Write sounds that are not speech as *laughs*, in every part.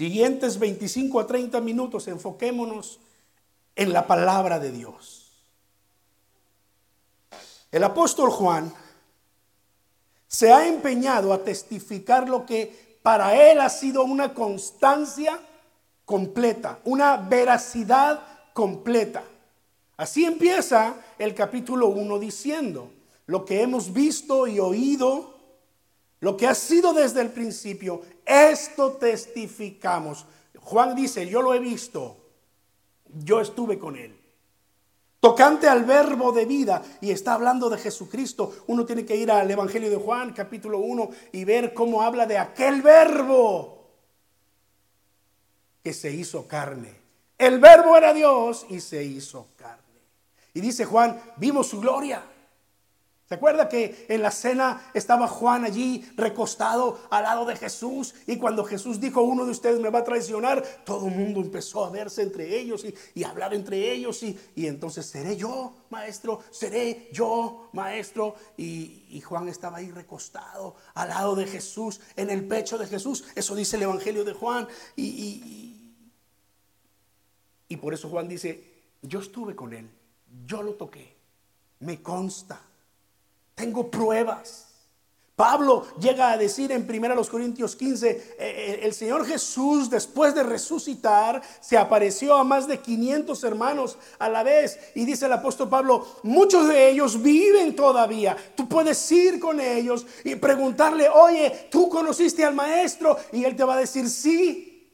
siguientes 25 a 30 minutos enfoquémonos en la palabra de Dios. El apóstol Juan se ha empeñado a testificar lo que para él ha sido una constancia completa, una veracidad completa. Así empieza el capítulo 1 diciendo, lo que hemos visto y oído, lo que ha sido desde el principio, esto testificamos. Juan dice, yo lo he visto, yo estuve con él. Tocante al verbo de vida, y está hablando de Jesucristo, uno tiene que ir al Evangelio de Juan, capítulo 1, y ver cómo habla de aquel verbo que se hizo carne. El verbo era Dios y se hizo carne. Y dice Juan, vimos su gloria ¿Se acuerda que en la cena estaba Juan allí recostado al lado de Jesús? Y cuando Jesús dijo, uno de ustedes me va a traicionar, todo el mundo empezó a verse entre ellos y, hablar entre ellos. Y, y, entonces, ¿seré yo, maestro? ¿Seré yo, maestro? Y, y Juan estaba ahí recostado al lado de Jesús, en el pecho de Jesús. Eso dice el Evangelio de Juan. Y, y por eso Juan dice, yo estuve con él, yo lo toqué, me consta. Tengo pruebas. Pablo llega a decir en 1 Corintios 15, eh, eh, el Señor Jesús después de resucitar se apareció a más de 500 hermanos a la vez. Y dice el apóstol Pablo, muchos de ellos viven todavía. Tú puedes ir con ellos y preguntarle, oye, ¿tú conociste al maestro? Y él te va a decir, sí,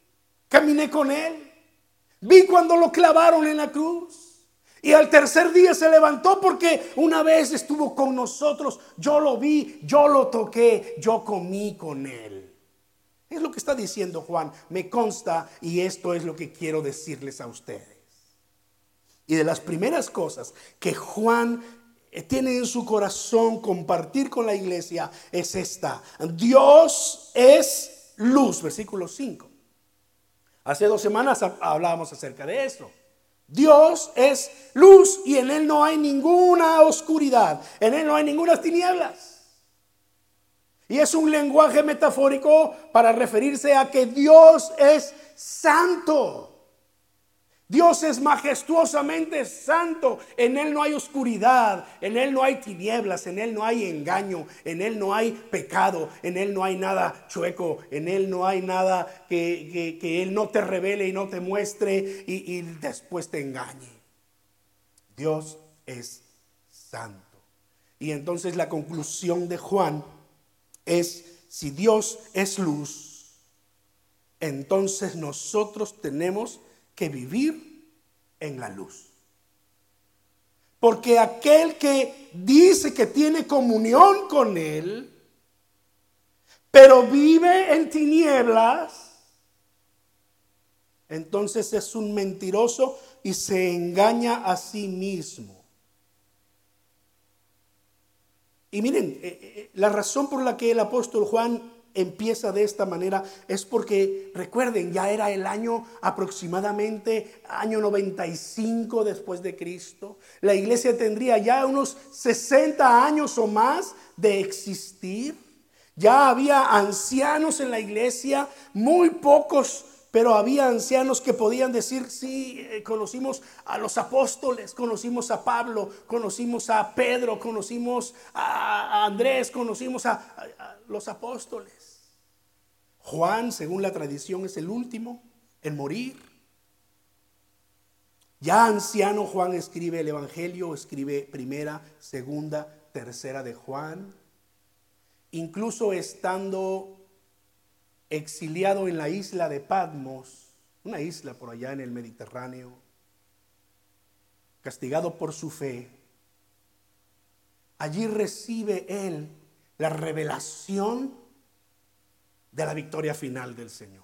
caminé con él. Vi cuando lo clavaron en la cruz. Y al tercer día se levantó porque una vez estuvo con nosotros. Yo lo vi, yo lo toqué, yo comí con él. Es lo que está diciendo Juan. Me consta y esto es lo que quiero decirles a ustedes. Y de las primeras cosas que Juan eh, tiene en su corazón compartir con la iglesia es esta. Dios es luz, versículo 5. Hace dos semanas hablábamos acerca de eso. Dios es luz y en Él no hay ninguna oscuridad, en Él no hay ninguna tinieblas. Y es un lenguaje metafórico para referirse a que Dios es santo. Dios es majestuosamente santo. En Él no hay oscuridad, en Él no hay tinieblas, en Él no hay engaño, en Él no hay pecado, en Él no hay nada chueco, en Él no hay nada que, Él no te revele y no te muestre y, y después te engañe. Dios es santo. Y entonces la conclusión de Juan es, si Dios es luz, entonces nosotros tenemos que vivir en la luz. Porque aquel que dice que tiene comunión con Él, pero vive en tinieblas, entonces es un mentiroso y se engaña a sí mismo. Y miren, eh, eh, la razón por la que el apóstol Juan empieza de esta manera es porque, recuerden, ya era el año aproximadamente, año 95 después de Cristo. La iglesia tendría ya unos 60 años o más de existir. Ya había ancianos en la iglesia, muy pocos pero había ancianos que podían decir, sí, eh, conocimos a los apóstoles, conocimos a Pablo, conocimos a Pedro, conocimos a Andrés, conocimos a, los apóstoles. Juan, según la tradición, es el último en morir. Ya anciano Juan escribe el Evangelio, escribe primera, segunda, tercera de Juan. Incluso estando exiliado en la isla de Patmos, una isla por allá en el Mediterráneo, castigado por su fe, allí recibe él la revelación de la victoria final del Señor.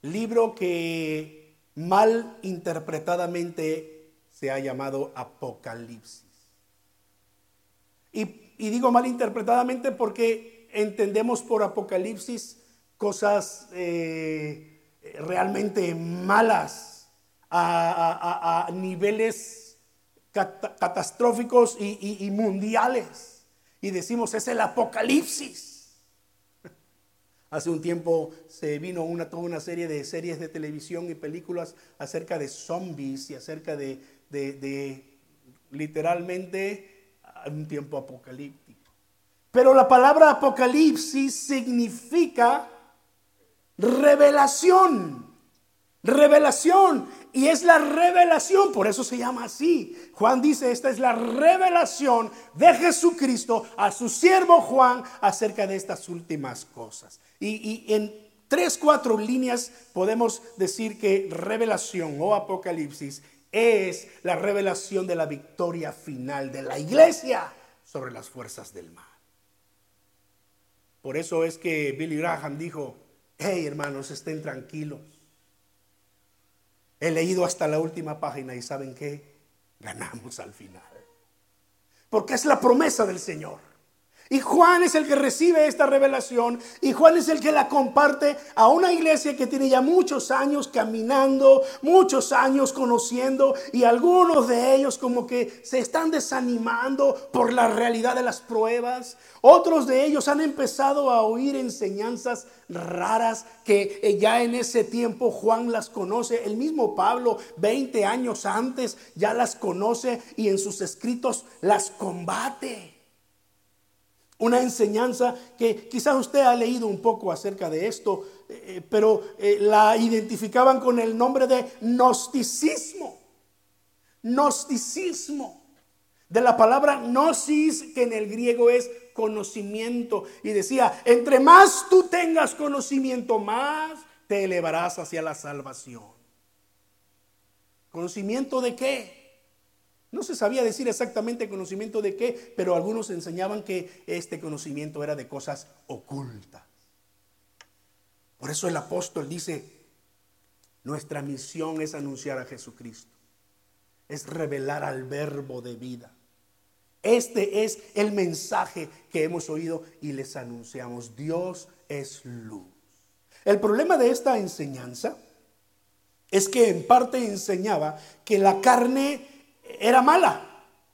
Libro que mal interpretadamente se ha llamado Apocalipsis. Y, digo mal interpretadamente porque entendemos por Apocalipsis cosas eh, realmente malas a, niveles catastróficos y, mundiales. Y decimos, es el apocalipsis. Hace un tiempo se vino una, toda una serie de series de televisión y películas acerca de zombies y acerca de, de literalmente un tiempo apocalíptico. Pero la palabra apocalipsis significa revelación. Revelación. Y es la revelación, por eso se llama así. Juan dice, esta es la revelación de Jesucristo a su siervo Juan acerca de estas últimas cosas. Y, en tres, cuatro líneas podemos decir que revelación o apocalipsis es la revelación de la victoria final de la iglesia sobre las fuerzas del mal. Por eso es que Billy Graham dijo, hey hermanos, estén tranquilos. He leído hasta la última página y ¿saben qué? Ganamos al final. Porque es la promesa del Señor. Y Juan es el que recibe esta revelación y Juan es el que la comparte a una iglesia que tiene ya muchos años caminando, muchos años conociendo y algunos de ellos como que se están desanimando por la realidad de las pruebas. Otros de ellos han empezado a oír enseñanzas raras que eh, ya en ese tiempo Juan las conoce. El mismo Pablo 20 años antes ya las conoce y en sus escritos las combate. Una enseñanza que quizás usted ha leído un poco acerca de esto, eh, pero eh, la identificaban con el nombre de gnosticismo. Gnosticismo. De la palabra gnosis, que en el griego es conocimiento. Y decía, entre más tú tengas conocimiento, más te elevarás hacia la salvación. ¿Conocimiento de qué? No se sabía decir exactamente conocimiento de qué, pero algunos enseñaban que este conocimiento era de cosas ocultas. Por eso el apóstol dice, nuestra misión es anunciar a Jesucristo, es revelar al verbo de vida. Este es el mensaje que hemos oído y les anunciamos. Dios es luz. El problema de esta enseñanza es que en parte enseñaba que la carne era mala.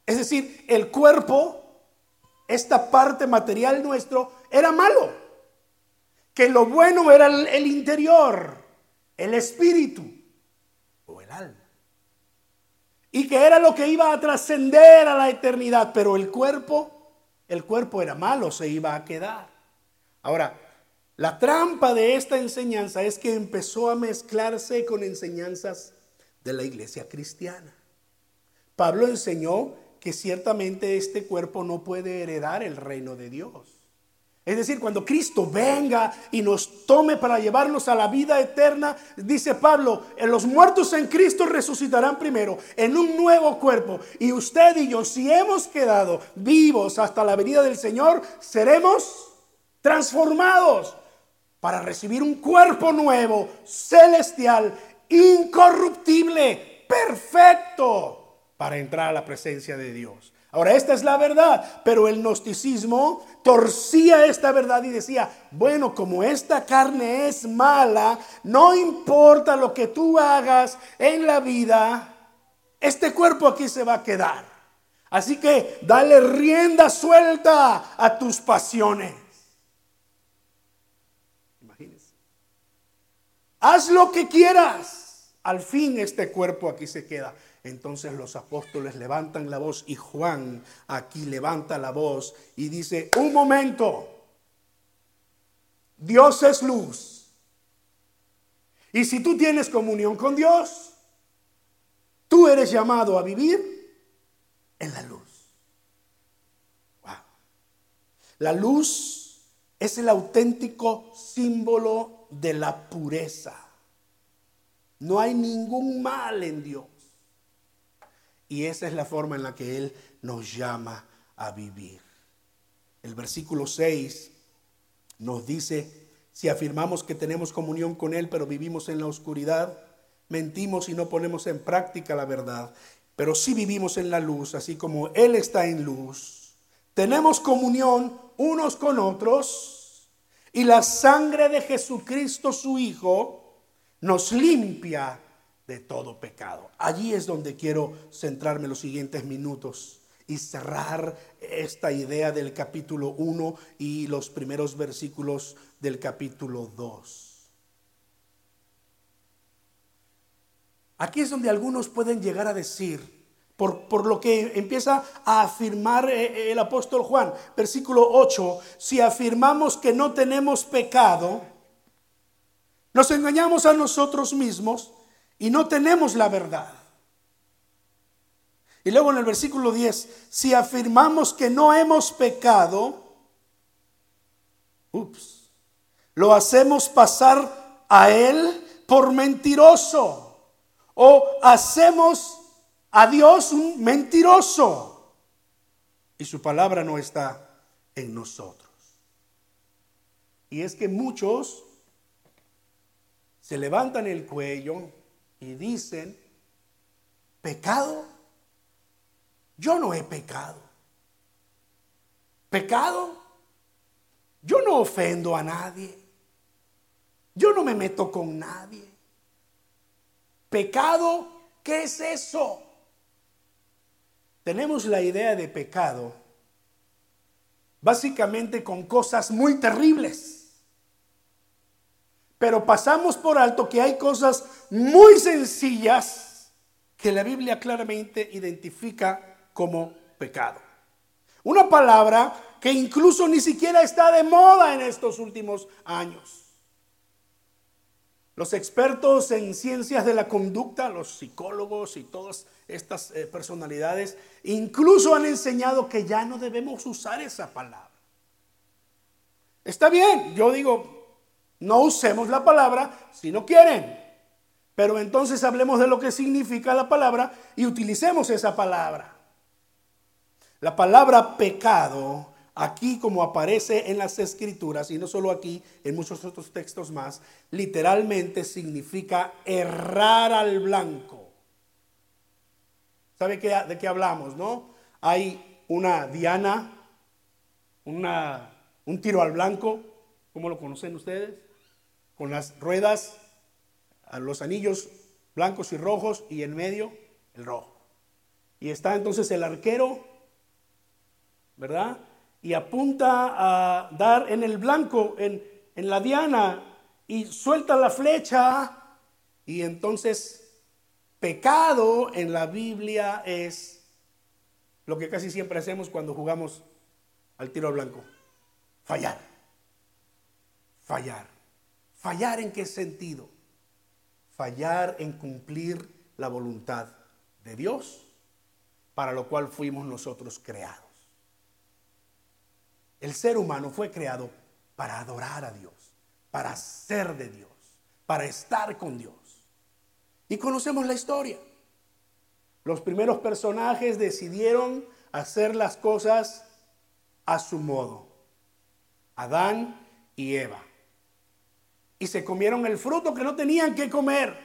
Es decir, el cuerpo, esta parte material nuestro, era malo. Que lo bueno era el, interior, el espíritu o el alma. Y que era lo que iba a trascender a la eternidad. Pero el cuerpo, el cuerpo era malo, se iba a quedar. Ahora, la trampa de esta enseñanza es que empezó a mezclarse con enseñanzas de la iglesia cristiana. Pablo enseñó que ciertamente este cuerpo no puede heredar el reino de Dios. Es decir, cuando Cristo venga y nos tome para llevarnos a la vida eterna, dice Pablo, los muertos en Cristo resucitarán primero en un nuevo cuerpo. Y usted y yo, si hemos quedado vivos hasta la venida del Señor, seremos transformados para recibir un cuerpo nuevo, celestial, incorruptible, perfecto para entrar a la presencia de Dios. Ahora, esta es la verdad, pero el gnosticismo torcía esta verdad y decía, bueno, como esta carne es mala, no importa lo que tú hagas en la vida, este cuerpo aquí se va a quedar. Así que dale rienda suelta a tus pasiones. Imagínense. Haz lo que quieras. Al fin este cuerpo aquí se queda. Entonces los apóstoles levantan la voz y Juan aquí levanta la voz y dice, un momento, Dios es luz. Y si tú tienes comunión con Dios, tú eres llamado a vivir en la luz. La luz es el auténtico símbolo de la pureza. No hay ningún mal en Dios. Y esa es la forma en la que Él nos llama a vivir. El versículo 6 nos dice, si afirmamos que tenemos comunión con Él, pero vivimos en la oscuridad, mentimos y no ponemos en práctica la verdad. Pero si vivimos en la luz, así como Él está en luz, tenemos comunión unos con otros y la sangre de Jesucristo, su Hijo, nos limpia de todo pecado. Allí es donde quiero centrarme los siguientes minutos. y cerrar esta idea del capítulo 1 y los primeros versículos del capítulo 2. Aquí es donde algunos pueden llegar a decir, por, por, lo que empieza a afirmar eh, eh, el apóstol Juan, versículo 8, si afirmamos que no tenemos pecado, nos engañamos a nosotros mismos y no tenemos la verdad. Y luego en el versículo 10, si afirmamos que no hemos pecado, ups, lo hacemos pasar a Él por mentiroso o hacemos a Dios un mentiroso y su palabra no está en nosotros. Y es que muchos se levantan el cuello y dicen, pecado yo no he pecado. ¿Pecado? Yo no ofendo a nadie. Yo no me meto con nadie. ¿Pecado? ¿Qué es eso? Tenemos la idea de pecado básicamente con cosas muy terribles. Pero pasamos por alto que hay cosas muy sencillas que la Biblia claramente identifica como pecado. Una palabra que incluso ni siquiera está de moda en estos últimos años. Los expertos en ciencias de la conducta, los psicólogos y todas estas eh, personalidades, incluso han enseñado que ya no debemos usar esa palabra. Está bien, yo digo, no usemos la palabra si no quieren, pero entonces hablemos de lo que significa la palabra y utilicemos esa palabra. La palabra pecado, aquí como aparece en las escrituras, y no solo aquí, en muchos otros textos más, literalmente significa errar al blanco. ¿Sabe de qué hablamos, no? Hay una diana, una, un tiro al blanco, ¿cómo lo conocen ustedes? Con las ruedas, los anillos blancos y rojos y en medio el rojo. Y está entonces el arquero ¿verdad? Y apunta a dar en el blanco, en, en la diana, y suelta la flecha. Y entonces, pecado en la Biblia es lo que casi siempre hacemos cuando jugamos al tiro blanco. Fallar. Fallar. ¿Fallar en qué sentido? Fallar en cumplir la voluntad de Dios, para lo cual fuimos nosotros creados. El ser humano fue creado para adorar a Dios, para ser de Dios, para estar con Dios. Y conocemos la historia. Los primeros personajes decidieron hacer las cosas a su modo. Adán y Eva. Y se comieron el fruto que no tenían que comer.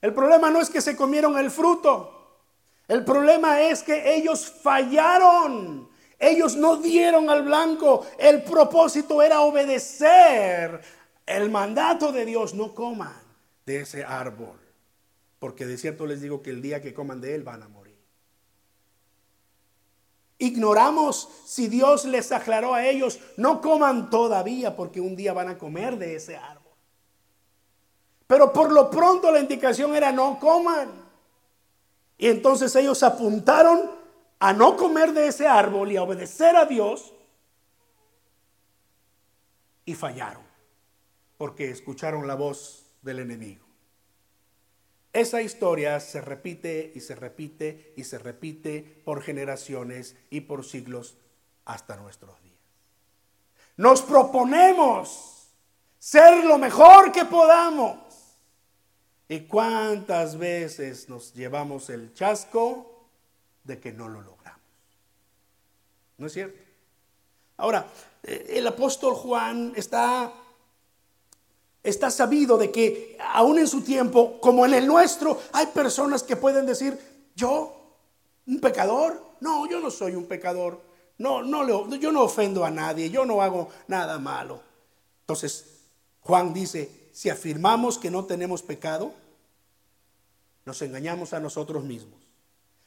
El problema no es que se comieron el fruto. El problema es que ellos fallaron ellos no dieron al blanco. El propósito era obedecer el mandato de Dios. No coman de ese árbol. Porque de cierto les digo que el día que coman de él van a morir. Ignoramos si Dios les aclaró a ellos, no coman todavía porque un día van a comer de ese árbol. Pero por lo pronto la indicación era no coman. Y entonces ellos apuntaron a no comer de ese árbol y a obedecer a Dios y fallaron porque escucharon la voz del enemigo. Esa historia se repite y se repite y se repite por generaciones y por siglos hasta nuestros días. Nos proponemos ser lo mejor que podamos. ¿Y cuántas veces nos llevamos el chasco de que no lo logramos. ¿No es cierto? Ahora, eh, el apóstol Juan está, está sabido de que aún en su tiempo, como en el nuestro, hay personas que pueden decir, yo, un pecador, no, yo no soy un pecador, no, no, yo no ofendo a nadie, yo no hago nada malo. Entonces, Juan dice, si afirmamos que no tenemos pecado, nos engañamos a nosotros mismos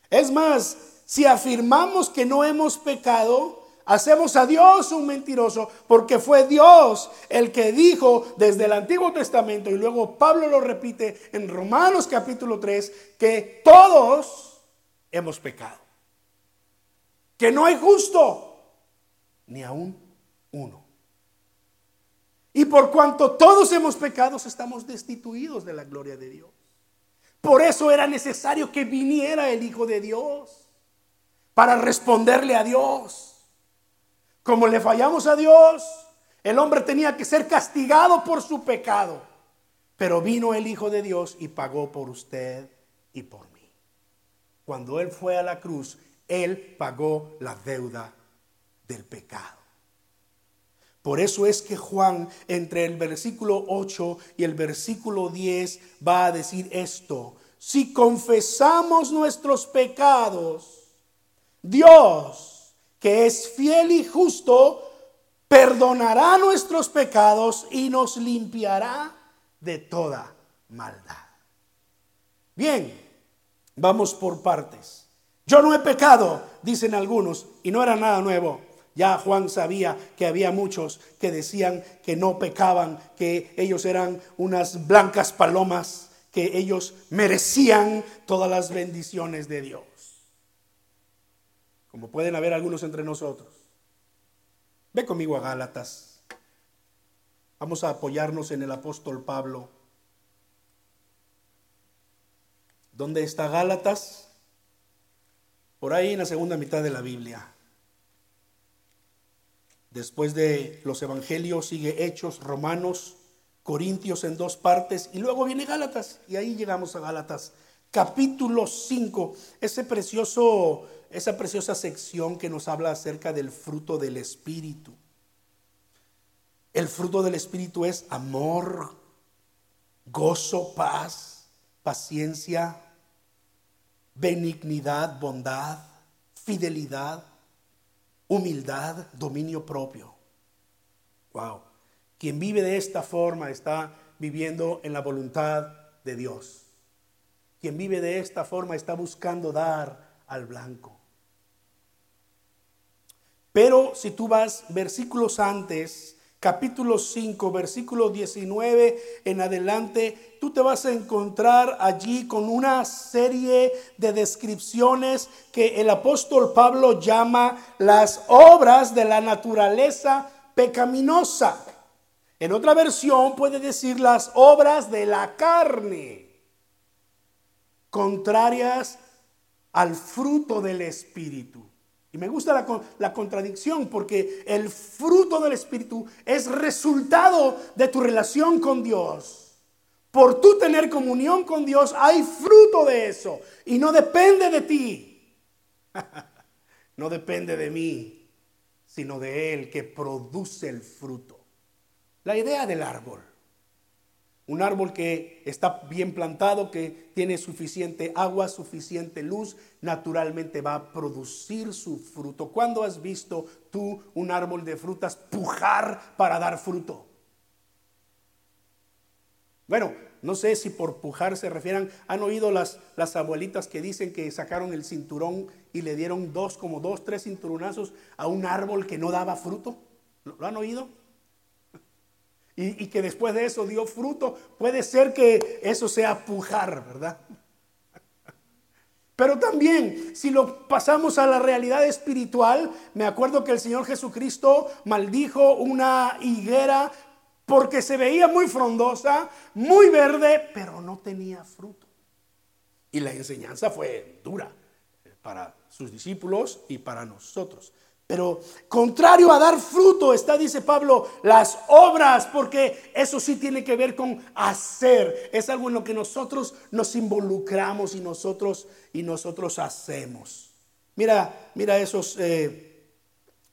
Es más, si afirmamos que no hemos pecado, hacemos a Dios un mentiroso, porque fue Dios el que dijo desde el Antiguo Testamento, y luego Pablo lo repite en Romanos capítulo 3, que todos hemos pecado. Que no hay justo, ni aún uno. Y por cuanto todos hemos pecado, estamos destituidos de la gloria de Dios. Por eso era necesario que viniera el Hijo de Dios para responderle a Dios. Como le fallamos a Dios, el hombre tenía que ser castigado por su pecado. Pero vino el Hijo de Dios y pagó por usted y por mí. Cuando Él fue a la cruz, Él pagó la deuda del pecado. Por eso es que Juan entre el versículo 8 y el versículo 10 va a decir esto. Si confesamos nuestros pecados, Dios, que es fiel y justo, perdonará nuestros pecados y nos limpiará de toda maldad. Bien, vamos por partes. Yo no he pecado, dicen algunos, y no era nada nuevo. Ya Juan sabía que había muchos que decían que no pecaban, que ellos eran unas blancas palomas, que ellos merecían todas las bendiciones de Dios. Como pueden haber algunos entre nosotros. Ve conmigo a Gálatas. Vamos a apoyarnos en el apóstol Pablo. ¿Dónde está Gálatas? Por ahí en la segunda mitad de la Biblia. Después de los evangelios sigue Hechos, Romanos, Corintios en dos partes y luego viene Gálatas y ahí llegamos a Gálatas. Capítulo 5, ese precioso, esa preciosa sección que nos habla acerca del fruto del Espíritu. El fruto del Espíritu es amor, gozo, paz, paciencia, benignidad, bondad, fidelidad, humildad, dominio propio. Wow. Quien vive de esta forma está viviendo en la voluntad de Dios. Quien vive de esta forma está buscando dar al blanco. Pero si tú vas versículos antes, capítulo 5, versículo 19 en adelante, tú te vas a encontrar allí con una serie de descripciones que el apóstol Pablo llama las obras de la naturaleza pecaminosa. En otra versión puede decir las obras de la carne, contrarias al fruto del Espíritu. Y me gusta la, contradicción porque el fruto del Espíritu es resultado de tu relación con Dios. Por tú tener comunión con Dios hay fruto de eso y no depende de ti. *laughs* no depende de mí, sino de Él que produce el fruto. La idea del árbol. Un árbol que está bien plantado, que tiene suficiente agua, suficiente luz, naturalmente va a producir su fruto. ¿Cuándo has visto tú un árbol de frutas pujar para dar fruto? Bueno, no sé si por pujar se refieran, han oído las, las abuelitas que dicen que sacaron el cinturón y le dieron dos, como dos, tres cinturonazos a un árbol que no daba fruto. ¿Lo han oído? Y, que después de eso dio fruto, puede ser que eso sea pujar, ¿verdad? Pero también, si lo pasamos a la realidad espiritual, me acuerdo que el Señor Jesucristo maldijo una higuera porque se veía muy frondosa, muy verde, pero no tenía fruto. Y la enseñanza fue dura para sus discípulos y para nosotros. Pero contrario a dar fruto está, dice Pablo, las obras, porque eso sí tiene que ver con hacer. Es algo en lo que nosotros nos involucramos y nosotros, y nosotros hacemos. Mira, mira esos, eh,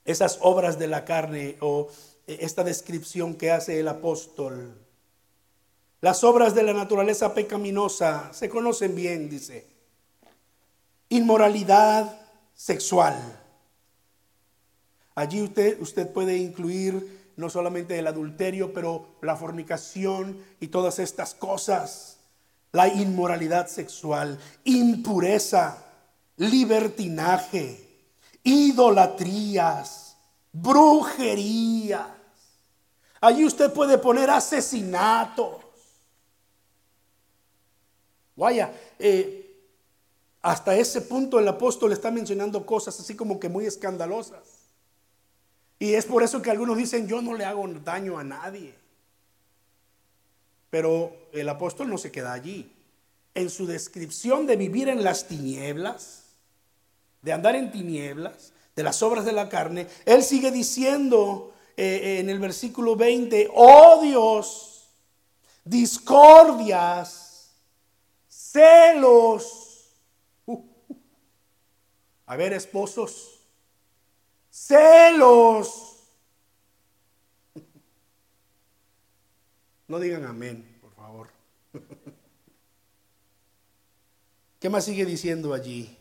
esas obras de la carne o eh, esta descripción que hace el apóstol. Las obras de la naturaleza pecaminosa se conocen bien, dice. Inmoralidad sexual Allí usted, usted puede incluir no solamente el adulterio, pero la fornicación y todas estas cosas, la inmoralidad sexual, impureza, libertinaje, idolatrías, brujerías. Allí usted puede poner asesinatos. Vaya, eh, hasta ese punto el apóstol está mencionando cosas así como que muy escandalosas. Y es por eso que algunos dicen, yo no le hago daño a nadie. Pero el apóstol no se queda allí. En su descripción de vivir en las tinieblas, de andar en tinieblas, de las obras de la carne, él sigue diciendo eh, en el versículo 20, odios, discordias, celos. A ver, esposos, celos. No digan amén, por favor. ¿Qué más sigue diciendo allí?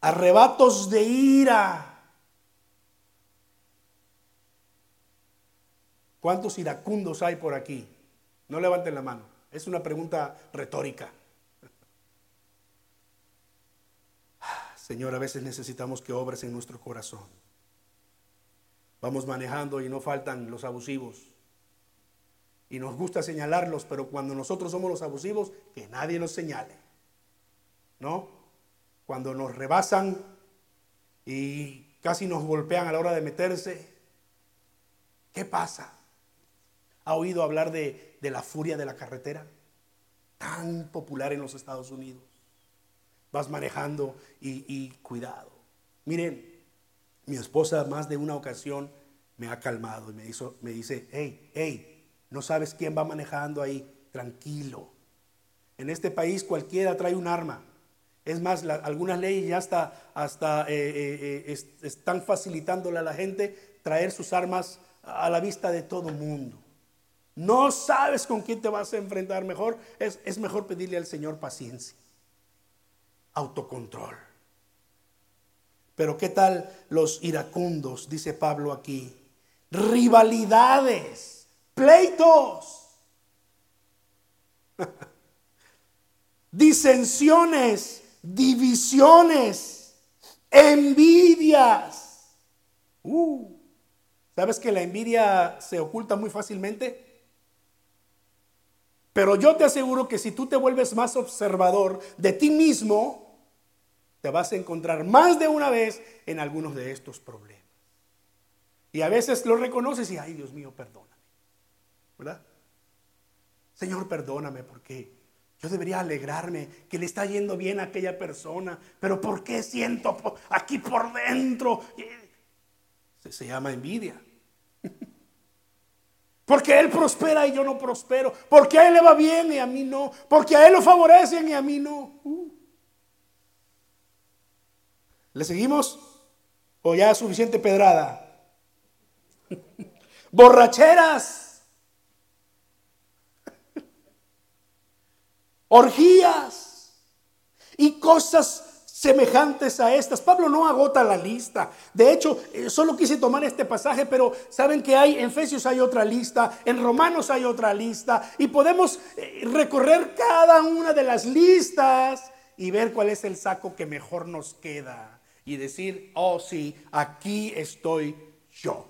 Arrebatos de ira. ¿Cuántos iracundos hay por aquí? No levanten la mano. Es una pregunta retórica. Señor, a veces necesitamos que obres en nuestro corazón. Vamos manejando y no faltan los abusivos. Y nos gusta señalarlos, pero cuando nosotros somos los abusivos, que nadie nos señale. ¿No? Cuando nos rebasan y casi nos golpean a la hora de meterse, ¿qué pasa? ¿Ha oído hablar de, la furia de la carretera? Tan popular en los Estados Unidos vas manejando y, cuidado. Miren, mi esposa más de una ocasión me ha calmado y me, hizo, me dice, hey, hey, no sabes quién va manejando ahí, tranquilo. En este país cualquiera trae un arma. Es más, algunas leyes ya hasta, hasta eh, eh, eh, están facilitándole a la gente traer sus armas a la vista de todo mundo. No sabes con quién te vas a enfrentar mejor. Es, es mejor pedirle al Señor paciencia autocontrol. Pero ¿qué tal los iracundos? Dice Pablo aquí. Rivalidades, pleitos, *laughs* disensiones, divisiones, envidias. Uh, ¿Sabes que la envidia se oculta muy fácilmente? Pero yo te aseguro que si tú te vuelves más observador de ti mismo, te vas a encontrar más de una vez en algunos de estos problemas. Y a veces lo reconoces y, ay Dios mío, perdóname. ¿Verdad? Señor, perdóname porque yo debería alegrarme que le está yendo bien a aquella persona, pero ¿por qué siento aquí por dentro? Se, se llama envidia. *laughs* Porque Él prospera y yo no prospero. Porque a Él le va bien y a mí no. Porque a Él lo favorecen y a mí no. Uh. ¿Le seguimos? ¿O ya suficiente pedrada? *laughs* Borracheras. *laughs* Orgías. Y cosas semejantes a estas. Pablo no agota la lista. De hecho, eh, solo quise tomar este pasaje, pero saben que hay en Efesios hay otra lista, en Romanos hay otra lista, y podemos eh, recorrer cada una de las listas y ver cuál es el saco que mejor nos queda y decir, oh sí, aquí estoy yo.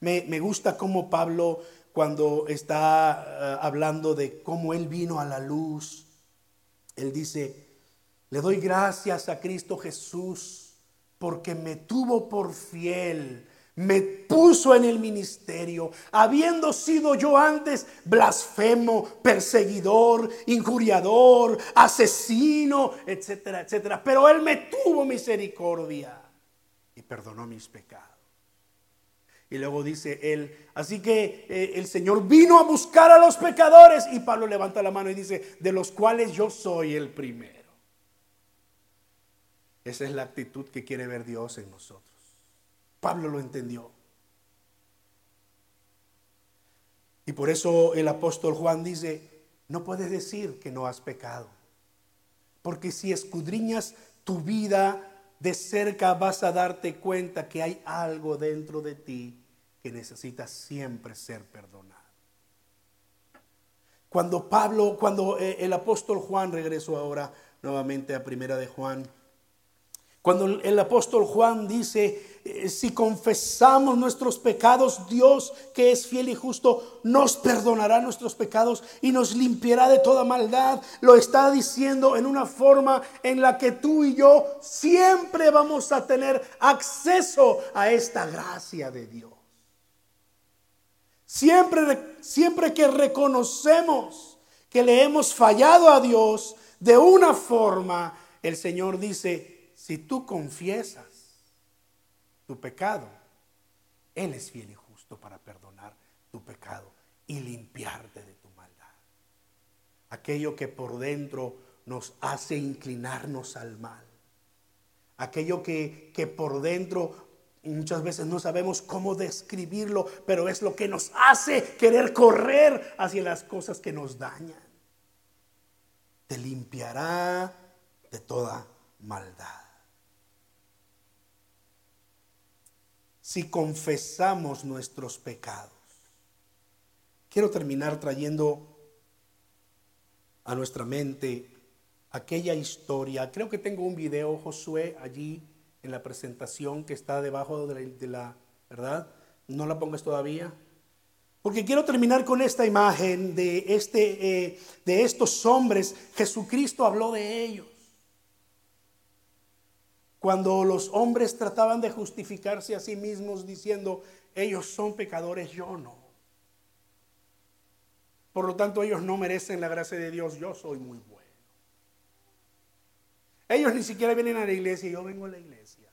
Me, me gusta cómo Pablo, cuando está eh, hablando de cómo él vino a la luz, él dice, le doy gracias a Cristo Jesús porque me tuvo por fiel, me puso en el ministerio, habiendo sido yo antes blasfemo, perseguidor, injuriador, asesino, etcétera, etcétera. Pero Él me tuvo misericordia y perdonó mis pecados. Y luego dice él, así que eh, el Señor vino a buscar a los pecadores y Pablo levanta la mano y dice, de los cuales yo soy el primero. Esa es la actitud que quiere ver Dios en nosotros. Pablo lo entendió. Y por eso el apóstol Juan dice, no puedes decir que no has pecado. Porque si escudriñas tu vida de cerca vas a darte cuenta que hay algo dentro de ti que necesita siempre ser perdonado. Cuando Pablo, cuando eh, el apóstol Juan regresó ahora nuevamente a primera de Juan, cuando el apóstol Juan dice, eh, si confesamos nuestros pecados, Dios que es fiel y justo nos perdonará nuestros pecados y nos limpiará de toda maldad. Lo está diciendo en una forma en la que tú y yo siempre vamos a tener acceso a esta gracia de Dios. Siempre, siempre que reconocemos que le hemos fallado a Dios de una forma, el Señor dice, si tú confiesas tu pecado, Él es fiel y justo para perdonar tu pecado y limpiarte de tu maldad. Aquello que por dentro nos hace inclinarnos al mal. Aquello que, que por dentro muchas veces no sabemos cómo describirlo, pero es lo que nos hace querer correr hacia las cosas que nos dañan. Te limpiará de toda maldad. Si confesamos nuestros pecados. Quiero terminar trayendo a nuestra mente aquella historia. Creo que tengo un video, Josué, allí en la presentación que está debajo de la, ¿verdad? No la pongas todavía. Porque quiero terminar con esta imagen de, este, eh, de estos hombres. Jesucristo habló de ellos. Cuando los hombres trataban de justificarse a sí mismos diciendo, ellos son pecadores, yo no. Por lo tanto, ellos no merecen la gracia de Dios, yo soy muy bueno. Ellos ni siquiera vienen a la iglesia, yo vengo a la iglesia.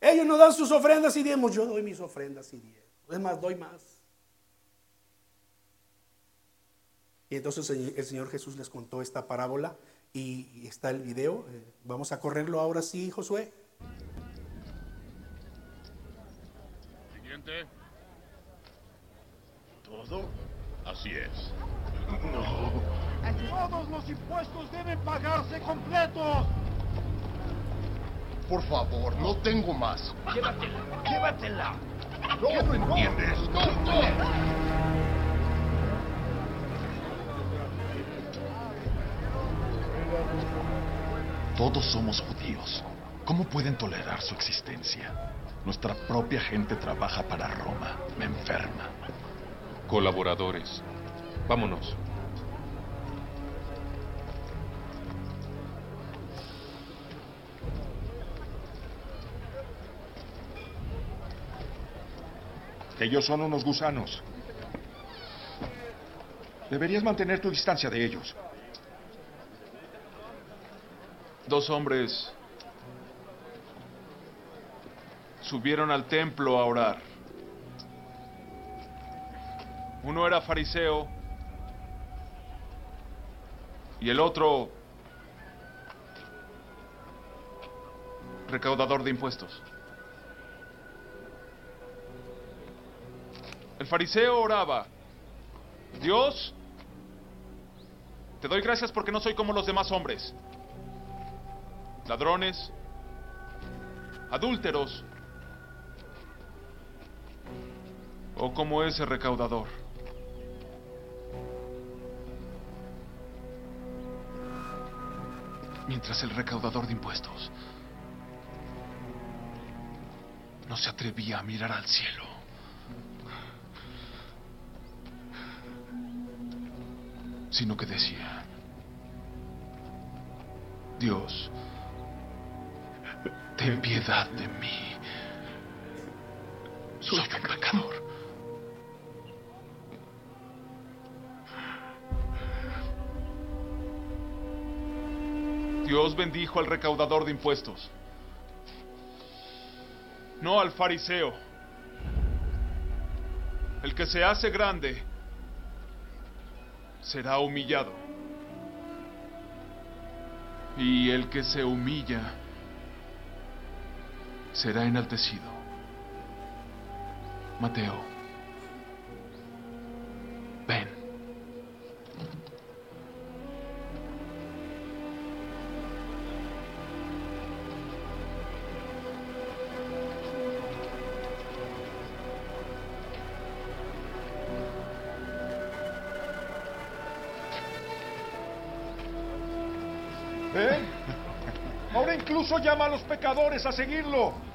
Ellos no dan sus ofrendas y diemos, yo doy mis ofrendas y diezmos. Es más, doy más. Y entonces el Señor Jesús les contó esta parábola y, está el video. Eh, vamos a correrlo ahora sí, Josué. Siguiente. ¿Todo? Así es. No. Todos los impuestos deben pagarse completos. Por favor, no tengo más. Llévatela, llévatela. No, ¿Qué no entiendes? No, no. Todos somos judíos. ¿Cómo pueden tolerar su existencia? Nuestra propia gente trabaja para Roma. Me enferma. Colaboradores. Vámonos. Ellos son unos gusanos. Deberías mantener tu distancia de ellos. Dos hombres subieron al templo a orar. Uno era fariseo y el otro recaudador de impuestos. El fariseo oraba, Dios, te doy gracias porque no soy como los demás hombres ladrones, adúlteros o como ese recaudador. Mientras el recaudador de impuestos no se atrevía a mirar al cielo. Sino que decía, Dios, ten piedad de mí. Soy un pecador. Dios bendijo al recaudador de impuestos, no al fariseo. El que se hace grande será humillado. Y el que se humilla será enaltecido. Mateo, ven. ¿Eh? Ahora incluso llama a los pecadores a seguirlo.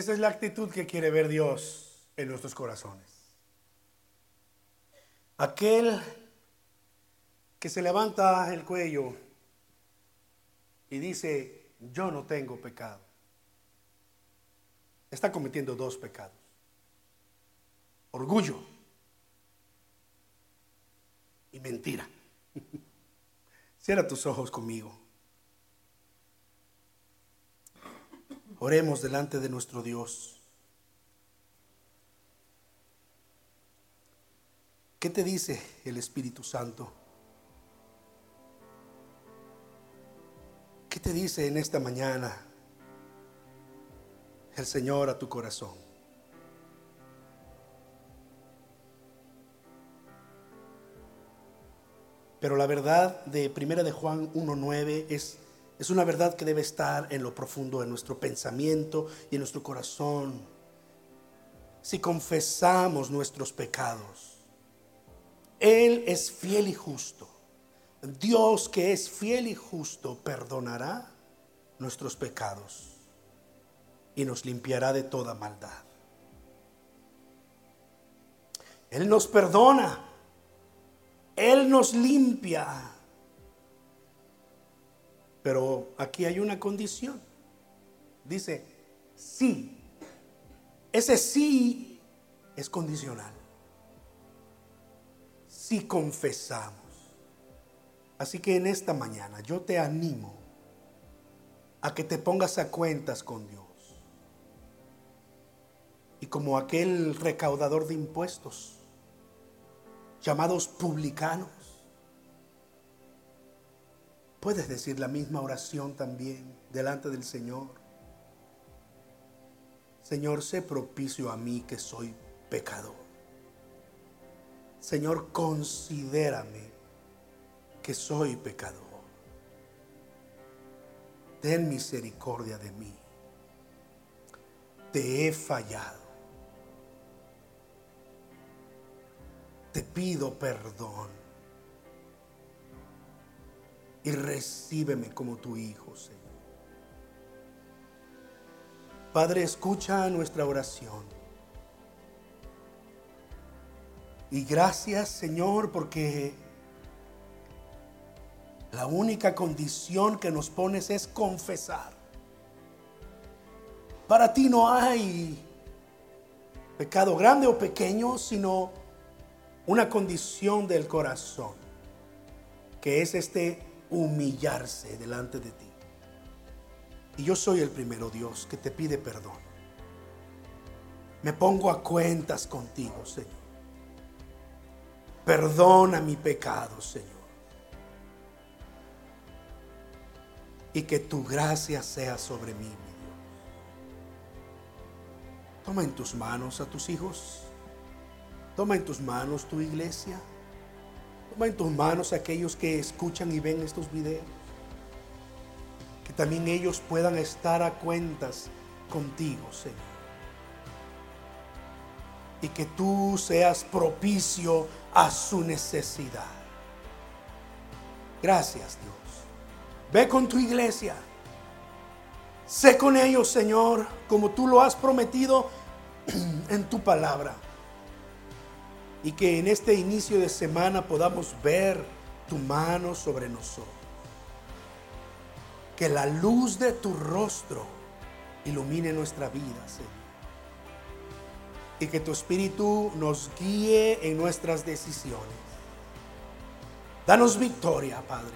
Esa es la actitud que quiere ver Dios en nuestros corazones. Aquel que se levanta el cuello y dice, yo no tengo pecado, está cometiendo dos pecados. Orgullo y mentira. *laughs* Cierra tus ojos conmigo. Oremos delante de nuestro Dios. ¿Qué te dice el Espíritu Santo? ¿Qué te dice en esta mañana el Señor a tu corazón? Pero la verdad de Primera de Juan 1.9 es, es una verdad que debe estar en lo profundo de nuestro pensamiento y en nuestro corazón. Si confesamos nuestros pecados, Él es fiel y justo. Dios que es fiel y justo perdonará nuestros pecados y nos limpiará de toda maldad. Él nos perdona él nos limpia. Pero aquí hay una condición. Dice, sí. Ese sí es condicional. Si confesamos. Así que en esta mañana yo te animo a que te pongas a cuentas con Dios. Y como aquel recaudador de impuestos, llamados publicanos. Puedes decir la misma oración también delante del Señor. Señor, sé propicio a mí que soy pecador. Señor, considérame que soy pecador. Ten misericordia de mí. Te he fallado. te pido perdón y recíbeme como tu hijo, Señor. Padre, escucha nuestra oración. Y gracias, Señor, porque la única condición que nos pones es confesar. Para ti no hay pecado grande o pequeño, sino una condición del corazón, que es este humillarse delante de ti. Y yo soy el primero Dios que te pide perdón. Me pongo a cuentas contigo, Señor. Perdona mi pecado, Señor. Y que tu gracia sea sobre mí, mi Dios. Toma en tus manos a tus hijos Toma en tus manos tu iglesia. Toma en tus manos aquellos que escuchan y ven estos videos. Que también ellos puedan estar a cuentas contigo, Señor. Y que tú seas propicio a su necesidad. Gracias, Dios. Ve con tu iglesia. Sé con ellos, Señor, como tú lo has prometido *clears throat* en tu palabra y que en este inicio de semana podamos ver tu mano sobre nosotros. Que la luz de tu rostro ilumine nuestra vida, Señor. Y que tu Espíritu nos guíe en nuestras decisiones. Danos victoria, Padre.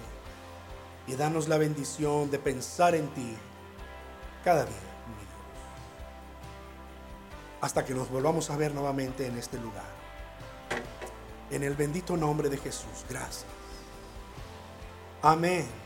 Y danos la bendición de pensar en ti cada día, mi Dios. Hasta que nos volvamos a ver nuevamente en este lugar. En el bendito nombre de Jesús. Gracias. Amén.